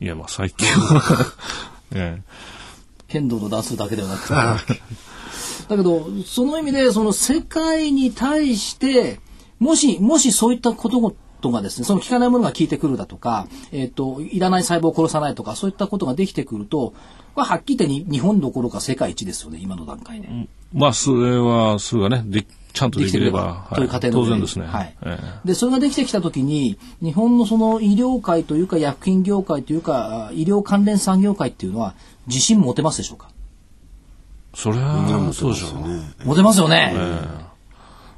いや、まあ最近 ええ、剣道の出すだけではなくて。だけど、その意味で、その世界に対して、もし、もしそういったこととがですね、その効かないものが効いてくるだとか、えっ、ー、と、いらない細胞を殺さないとか、そういったことができてくると、これはっきり言って日本どころか世界一ですよね、今の段階で。まあ、それは、それがね、でちゃんとできれば、という過程の、当然ですね。はい。で、それができてきたときに、日本のその医療界というか、薬品業界というか、医療関連産業界っていうのは、自信持てますでしょうか？それは、そうでしょうね。持てますよね。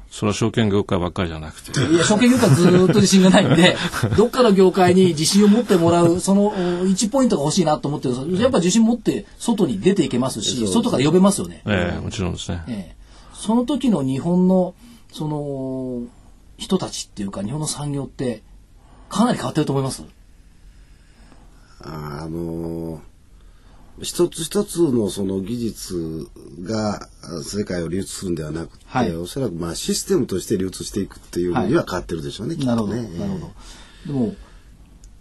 それは証券業界ばっかりじゃなくて。いや、証券業界ずっと自信がないんで、どっかの業界に自信を持ってもらう、その1ポイントが欲しいなと思ってるやっぱ自信持って外に出ていけますし、外から呼べますよね。ええもちろんですね。ええその時の日本の、その、人たちっていうか、日本の産業って、かなり変わってると思います？あのー一つ一つのその技術が世界を流通するんではなくて、はい、おそらくまあシステムとして流通していくっていうには変わってるでしょうね、はい、なるほど、ね、なるほど。でも、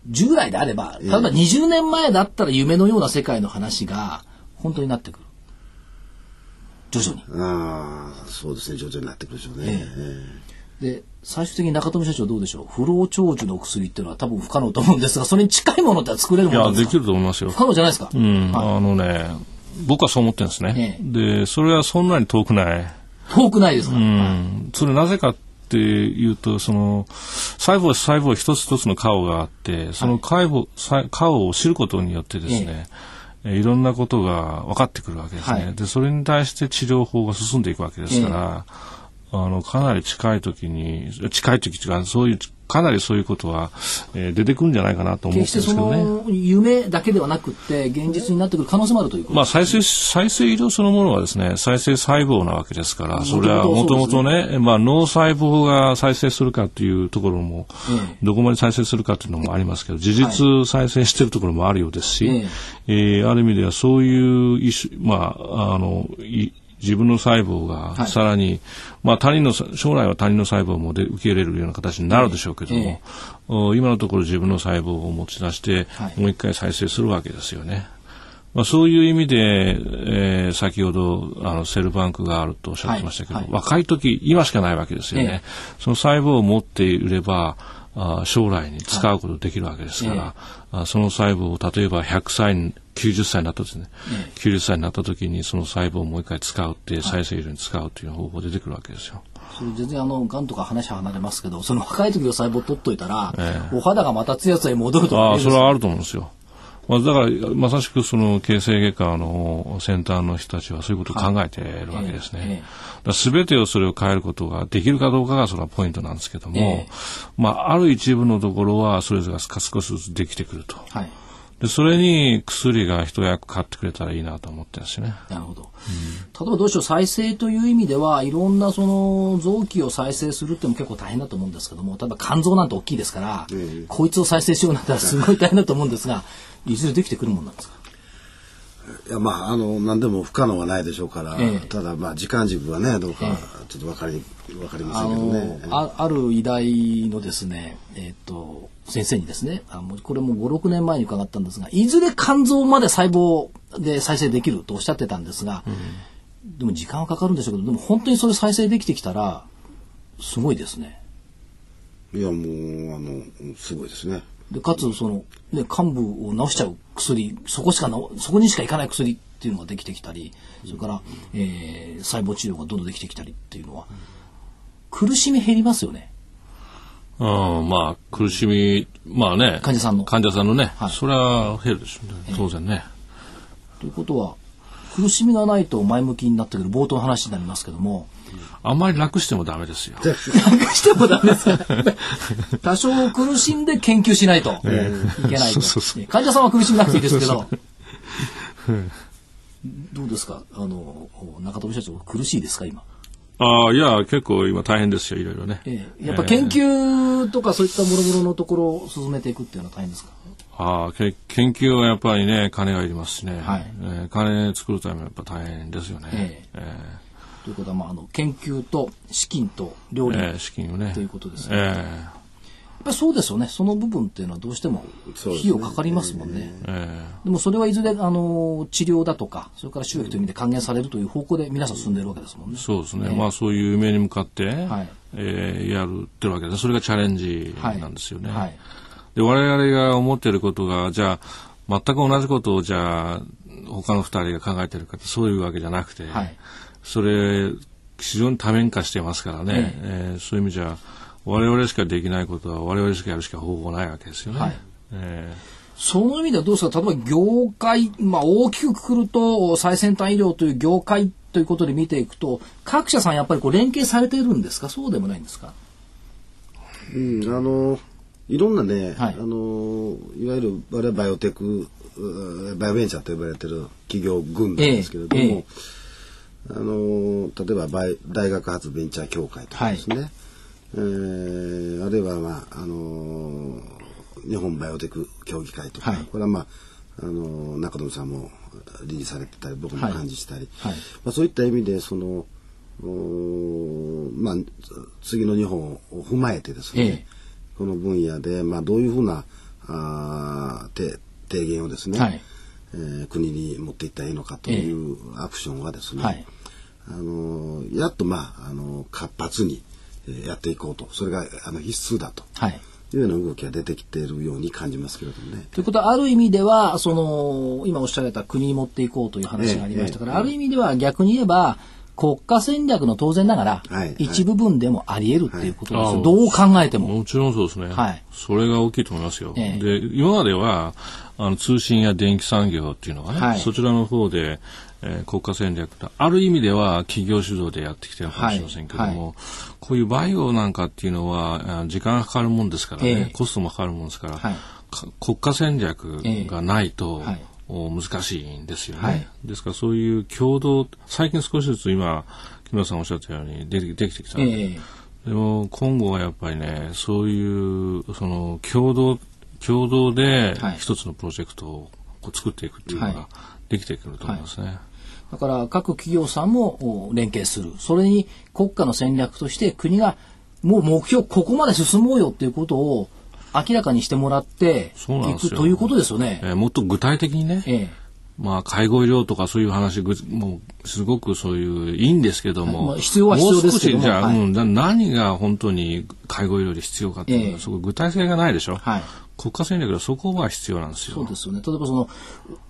従来であれば、例えば20年前だったら夢のような世界の話が本当になってくる。徐々に。ああ、そうですね、徐々になってくるでしょうね。ええで、最終的に中富社長どうでしょう？不老長寿の薬っていうのは多分不可能と思うんですが、それに近いものって作れるものですか？いや、できると思いますよ。不可能じゃないですか？うん、はい、あのね、僕はそう思ってるんですね。ええ、で、それはそんなに遠くない。遠くないですか、うん。それなぜかっていうと、その、細胞細胞一つ一つの顔があって、その顔,、はい、顔を知ることによってですね、ええいろんなことが分かってくるわけですね、はい、でそれに対して治療法が進んでいくわけですから、あの、かなり近い時に、近い時というか、そういう、かなりそういうことは、えー、出てくるんじゃないかなと思ってるんですけどね。夢だけではなくて、現実になってくる可能性もあるということまあ、再生、再生医療そのものはですね、再生細胞なわけですから、それはもともとね、まあ、脳細胞が再生するかというところも、ええ、どこまで再生するかというのもありますけど、事実再生しているところもあるようですし、ええ。えー、ある意味ではそういう、まあ、あの、い自分の細胞がさらに、はい、まあ他人の、将来は他人の細胞もで受け入れるような形になるでしょうけども、えー、今のところ自分の細胞を持ち出して、はい、もう一回再生するわけですよね。まあ、そういう意味で、えー、先ほどあのセルバンクがあるとおっしゃってましたけど、はい、若い時今しかないわけですよね。えー、その細胞を持っていればあ将来に使うことできるわけですから、はい、あその細胞を例えば100歳90歳になったですね、ええ、90歳になった時にその細胞をもう一回使うって再生医療に使うという方法出てくるわけですよ。それ全然あの、がんとか話離れますけど、その若い時の細胞取っといたら、ええ、お肌がまたツヤツヤに戻るとああ、それはあると思うんですよ。まあ、だからまさしくその形成外科の先端の人たちはそういうことを考えているわけですね。すべ、てをそれを変えることができるかどうかがそれはポイントなんですけども、えまあ、ある一部のところはそれぞれが少しずつできてくると。はいでそれに薬が一役買ってくれたらいいなと思ってるしね。なるほど。うん、例えばどうしよう再生という意味ではいろんなその臓器を再生するっても結構大変だと思うんですけども例えば肝臓なんて大きいですから、えー、こいつを再生しようなんてすごい大変だと思うんですがいずれできてくるもんなんですか？いやまああの何でも不可能はないでしょうから、ええ、ただまあ時間軸はねどうかちょっと分かり分かりませんけどね。あある医大のですねえっ、ー、と先生にですねあもうこれも56年前に伺ったんですがいずれ肝臓まで細胞で再生できるとおっしゃってたんですが、うん、でも時間はかかるんでしょうけどでも本当にそれ再生できてきたらすごいですね。いやもうあのすごいですね。でかつその、ね、幹部を治しちゃう薬そこしかそこにしかいかない薬っていうのができてきたりそれから、えー、細胞治療がどんどんできてきたりっていうのは苦しみ減りますよね。うん、まあ苦しみまあね患者さんの患者さんのね、はい、それは減るでしょうね当然ね。ということは苦しみがないと前向きになってくる冒頭の話になりますけどもあんまり楽してもダメですよ。楽してもダメです多少苦しんで研究しないといけないと。患者さんは苦しみなくていいですけど。どうですか？あの、中富社長苦しいですか今？ああ、いや、結構今大変ですよ、いろいろね。ええ、やっぱ研究とかそういったもろもろのところを進めていくっていうのは大変ですか？ああ、け研究はやっぱりね、金がいりますしね。はい、えー、金作るためやっぱ大変ですよね。えええーということは、まあ、あの研究と資金と料理、えー、資金をねということですね。えーぱりそうですよね。その部分っていうのはどうしても費用かかりますもんね。でねでもそれはいずれあの治療だとか、それから収益という意味で還元されるという方向で皆さん進んでるわけですもんね。そうですね。まあそういう夢に向かって、はい、えー、やるってるわけで、それがチャレンジなんですよね。はい、はい、で我々が思っていることがじゃあ全く同じことをじゃあ他の二人が考えてるかってそういうわけじゃなくて、はい、それ非常に多面化してますからね、ええ。ー、そういう意味じゃ我々しかできないことは我々しかやるしか方法ないわけですよね。はい、えーその意味ではどうですか例えば業界、まあ、大きくくくると最先端医療という業界ということで見ていくと各社さんやっぱりこう連携されているんですか？そうでもないんですか？うんあのいろんなね、はい、あのいわゆる我々バイオテクバイオベンチャーと呼ばれてる企業群なんですけれども、えええあの例えば大学発ベンチャー協会とかですね、はい、えー、あるいは、まああの日本バイオテク協議会とか、はい、これは、まああの中野さんも理事されてたり僕も幹事したり、はい、まあ、そういった意味でそのまあ、次の日本を踏まえてですね、ええ、この分野で、まあ、どういうふうなあ提言をですね、はい、えー、国に持っていったらいいのかというアクションはですね、はい、あのやっとまああの活発にやっていこうとそれがあの必須だと。はいいうような動きが出てきているように感じますけれどもね。ということはある意味ではその今おっしゃられた国に持っていこうという話がありましたから、えええ、ある意味では逆に言えば国家戦略の当然ながら、一部分でもあり得るっていうことです、はいはい、どう考えても。もちろんそうですね。はい。それが大きいと思いますよ。で、今までは、あの通信や電気産業っていうのがね、はい、そちらの方で、えー、国家戦略ある意味では企業主導でやってきてるかもしれませんけども、はい、こういうバイオなんかっていうのは時間がかかるもんですからね、えー、コストもかかるもんですから、はい、国家戦略がないと、えー、難しいんですよね、ですからそういう共同最近少しずつ今木村さんおっしゃったようにできてきた。えー、でも今後はやっぱりねそういうその共同共同で一つのプロジェクトを作っていくっていうのができてくると思いますね。はい。だから各企業さんも連携する。それに国家の戦略として国がもう目標ここまで進もうよっていうことを明らかにしてもらっていくということですよね。えー、もっと具体的にね。えーまあ、介護医療とかそういう話もうすごくそういういいんですけども、まあ、必要は必要ですけども。じゃあ、はい、うん、何が本当に介護医療で必要かっていうのは、えー、そこ具体性がないでしょ、はい、国家戦略でそこは必要なんですよ。そうですよね。例えばその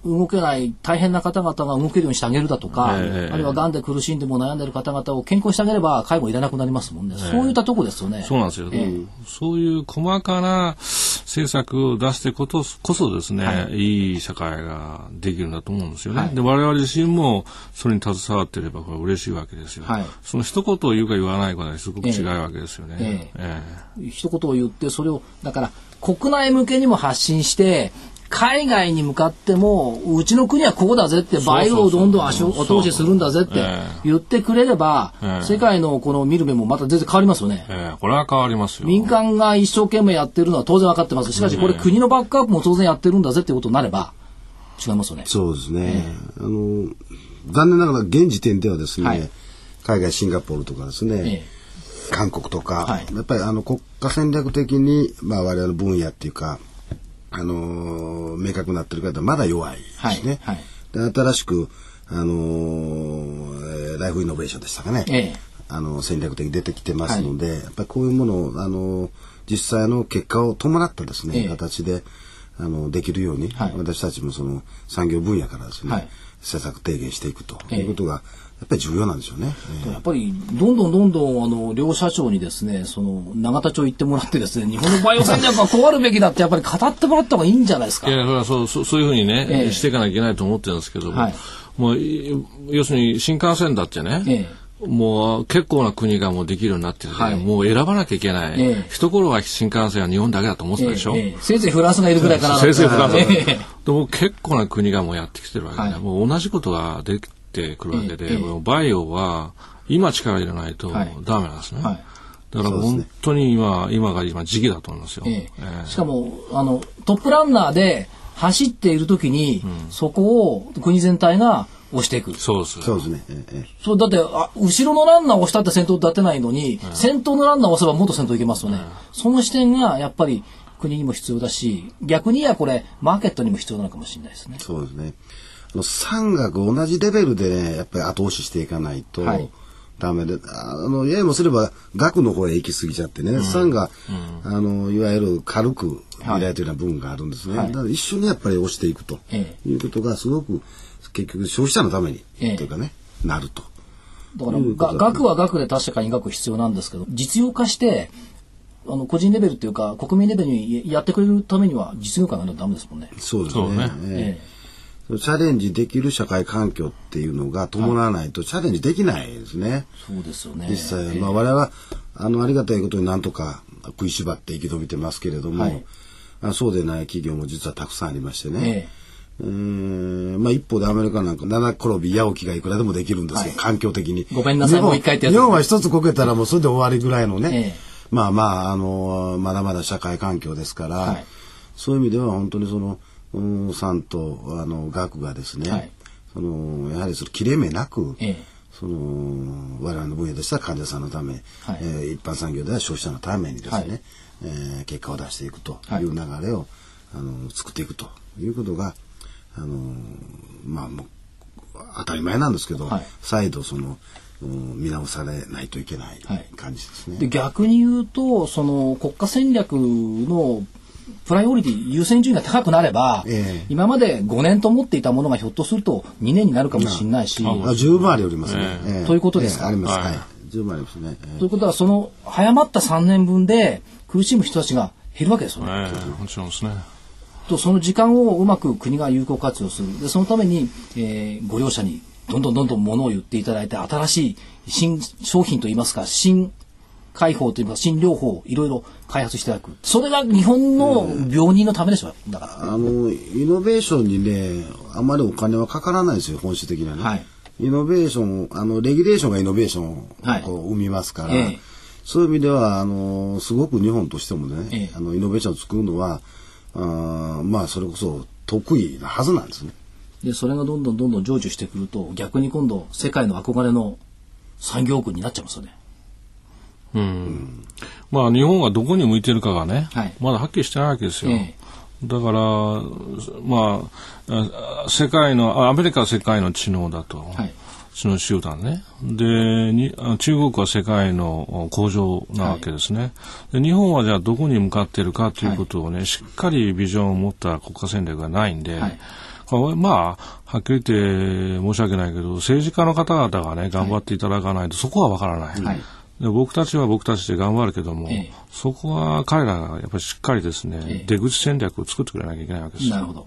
動けない大変な方々が動けるようにしてあげるだとか、えー、あるいは癌で苦しんでも悩んでる方々を健康にしてあげれば介護いらなくなりますもんね。えー、そういったとこですよね。そうなんですよ、えー、そういう細かな政策を出してことこそですね、はい、いい社会ができるんだと思うんですよね。はい、で我々自身もそれに携わっていればこれ嬉しいわけですよ。はい、その一言を言うか言わないかですごく違うわけですよね。ええええ、一言を言ってそれをだから国内向けにも発信して、海外に向かっても、うちの国はここだぜって、バイオをどんどん足を後押しするんだぜって言ってくれれば、世界のこの見る目もまた全然変わりますよね。えー、これは変わりますよ。民間が一生懸命やってるのは当然分かってます。しかしこれ国のバックアップも当然やってるんだぜってことになれば、違いますよね。そうですね。えー、あの、残念ながら現時点ではですね、はい、海外シンガポールとかですね、えー韓国とか、はい、やっぱりあの国家戦略的に、まあ、我々の分野っていうか、あのー、明確になってる方はまだ弱いですね。はいはい、で新しく、あのー、ライフイノベーションでしたかね、ええ、あの戦略的に出てきてますので、やっぱりこういうものを、あのー、実際の結果を伴ったですね、え、形であのできるように、私たちもその産業分野からですね、施策提言していくということが、やっぱり重要なんでしょうね。えー、やっぱりどんどんどんどんあの両社長にですね、その永田町行ってもらってですね、日本のバイオ戦略はこうあるべきだってやっぱり語ってもらった方がいいんじゃないですか。いやそうそうそういうふうにね、えー、していかなきゃいけないと思ってるんですけども、はい、もう要するに新幹線だってね。えーもう結構な国がもうできるようになってる、はい、もう選ばなきゃいけない。ええ、一頃は新幹線は日本だけだと思ってたでしょ。ええ、せいぜいフランスがいるぐらいかな。せいぜいフランス。えでも結構な国がもうやってきてるわけで、はい、もう同じことがでってくるわけで、バイオは今力入れないとダメなんですね。はいだから本当に今、ね、今が今時期だと思いますよ。ええしかもあのトップランナーで走っている時に、うん、そこを国全体が押していく。そうです。そうですね。ええ、そう、だって、あ、後ろのランナーを押したって先頭立てないのに、うん、先頭のランナーを押せばもっと先頭行けますよね。うん、その視点が、やっぱり、国にも必要だし、逆にはこれ、マーケットにも必要なのかもしれないですね。そうですね。産学同じレベルでね、やっぱり後押ししていかないと、はい。ダメで、あの、ややもすれば、学の方へ行き過ぎちゃってね、うん、酸が、うん、あの、いわゆる軽く見られてるような部分があるんですね。はい、だから一緒にやっぱり押していくということが、すごく、結局消費者のために、ええ、というかね、なると。だから、学は学で確かに学必要なんですけど、実用化して、あの個人レベルっていうか国民レベルにやってくれるためには実業家がないとダメですもんね。そうですね。ええチャレンジできる社会環境っていうのが伴わないとチャレンジできないですね。そうですよね。実際、まあ我々はあのありがたいことになんとか食いしばって生き延びてますけれども、はい、あそうでない企業も実はたくさんありましてね。えー、まあ一方でアメリカなんか七転び八起きがいくらでもできるんですよ、はい、環境的に。ごめんなさい、もう一回ってやつ。日本は一つこけたらもうそれで終わりぐらいのね、えまあまあ、あの、まだまだ社会環境ですから、はい、そういう意味では本当にその、さんとあの学がですね、はい、そのやはりその切れ目なく、ええ、その我々の分野でしたら患者さんのため、はい、えー、一般産業では消費者のためにですね、はい、えー、結果を出していくという流れを、あの作っていくということがあのまあもう当たり前なんですけど、再度その見直されないといけない。感じですね。で逆に言うとその国家戦略のプライオリティ優先順位が高くなれば、えー、今まで5年と思っていたものがひょっとすると2年になるかもしれないし、あ十分ありますね、えー、ということですか、あります、はい、十分ありますね、ということはその早まった3年分で苦しむ人たちが減るわけですよね。もちろんですね。とその時間をうまく国が有効活用する。でそのために、えー、ご両者にどんどんどんどん物を言っていただいて新しい新商品といいますか新解放というか新療法いろいろ開発していただく。それが日本の病人のためでしょだから、あのイノベーションにねあまりお金はかからないですよ本質的なね、はい、イノベーションあのレギュレーションがイノベーションを生みますから、はいええ、そういう意味ではあのすごく日本としてもね、え、あのイノベーションを作るのはあまあそれこそ得意なはずなんですね。でそれがどんどんどんどん成就してくると逆に今度世界の憧れの産業国になっちゃいますよね。うん。まあ日本がどこに向いてるかがね、はい、まだはっきりしてないわけですよ。えだから、まあ、世界の、アメリカは世界の知能だと。はい、知能集団ね。でに、中国は世界の工場なわけですね、はい、で。日本はじゃあどこに向かっているかということをね、しっかりビジョンを持った国家戦略がないんで、はいまあ、はっきり言って申し訳ないけど、政治家の方々がね、頑張っていただかないと、そこはわからない。はいで僕たちは僕たちで頑張るけども、ええ、そこは彼らがやっぱりしっかりですね、え、出口戦略を作ってくれなきゃいけないわけです。なるほど、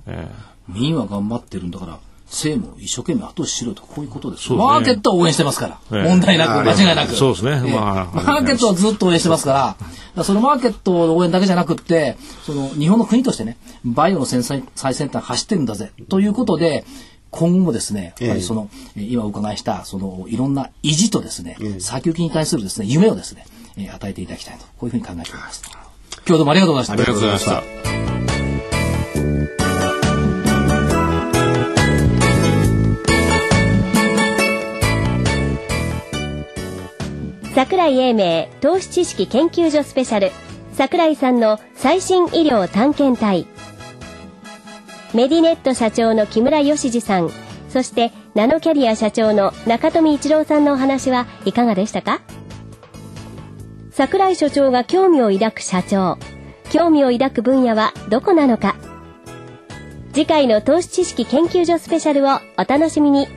民は頑張ってるんだから政も一生懸命後押ししろとこういうことです、ね、マーケットを応援してますから、問題なく間違いなく。そうですね、まあ、マーケットはずっと応援してますから。そのマーケットの応援だけじゃなくってその日本の国としてねバイオの最先端走ってるんだぜということで今後もですね、やっぱりその、えー、今お伺いした、その、いろんな意地とですね、えー、先行きに対するですね、夢をですね、えー、与えていただきたいと、こういうふうに考えております。今日どうもありがとうございました。ありがとうございました。桜井英明投資知識研究所スペシャル桜井さんの最新医療探検隊メディネット社長の木村義二さん、そしてナノキャリア社長の中富一郎さんのお話はいかがでしたか？桜井所長が興味を抱く社長、興味を抱く分野はどこなのか？次回の投資知識研究所スペシャルをお楽しみに。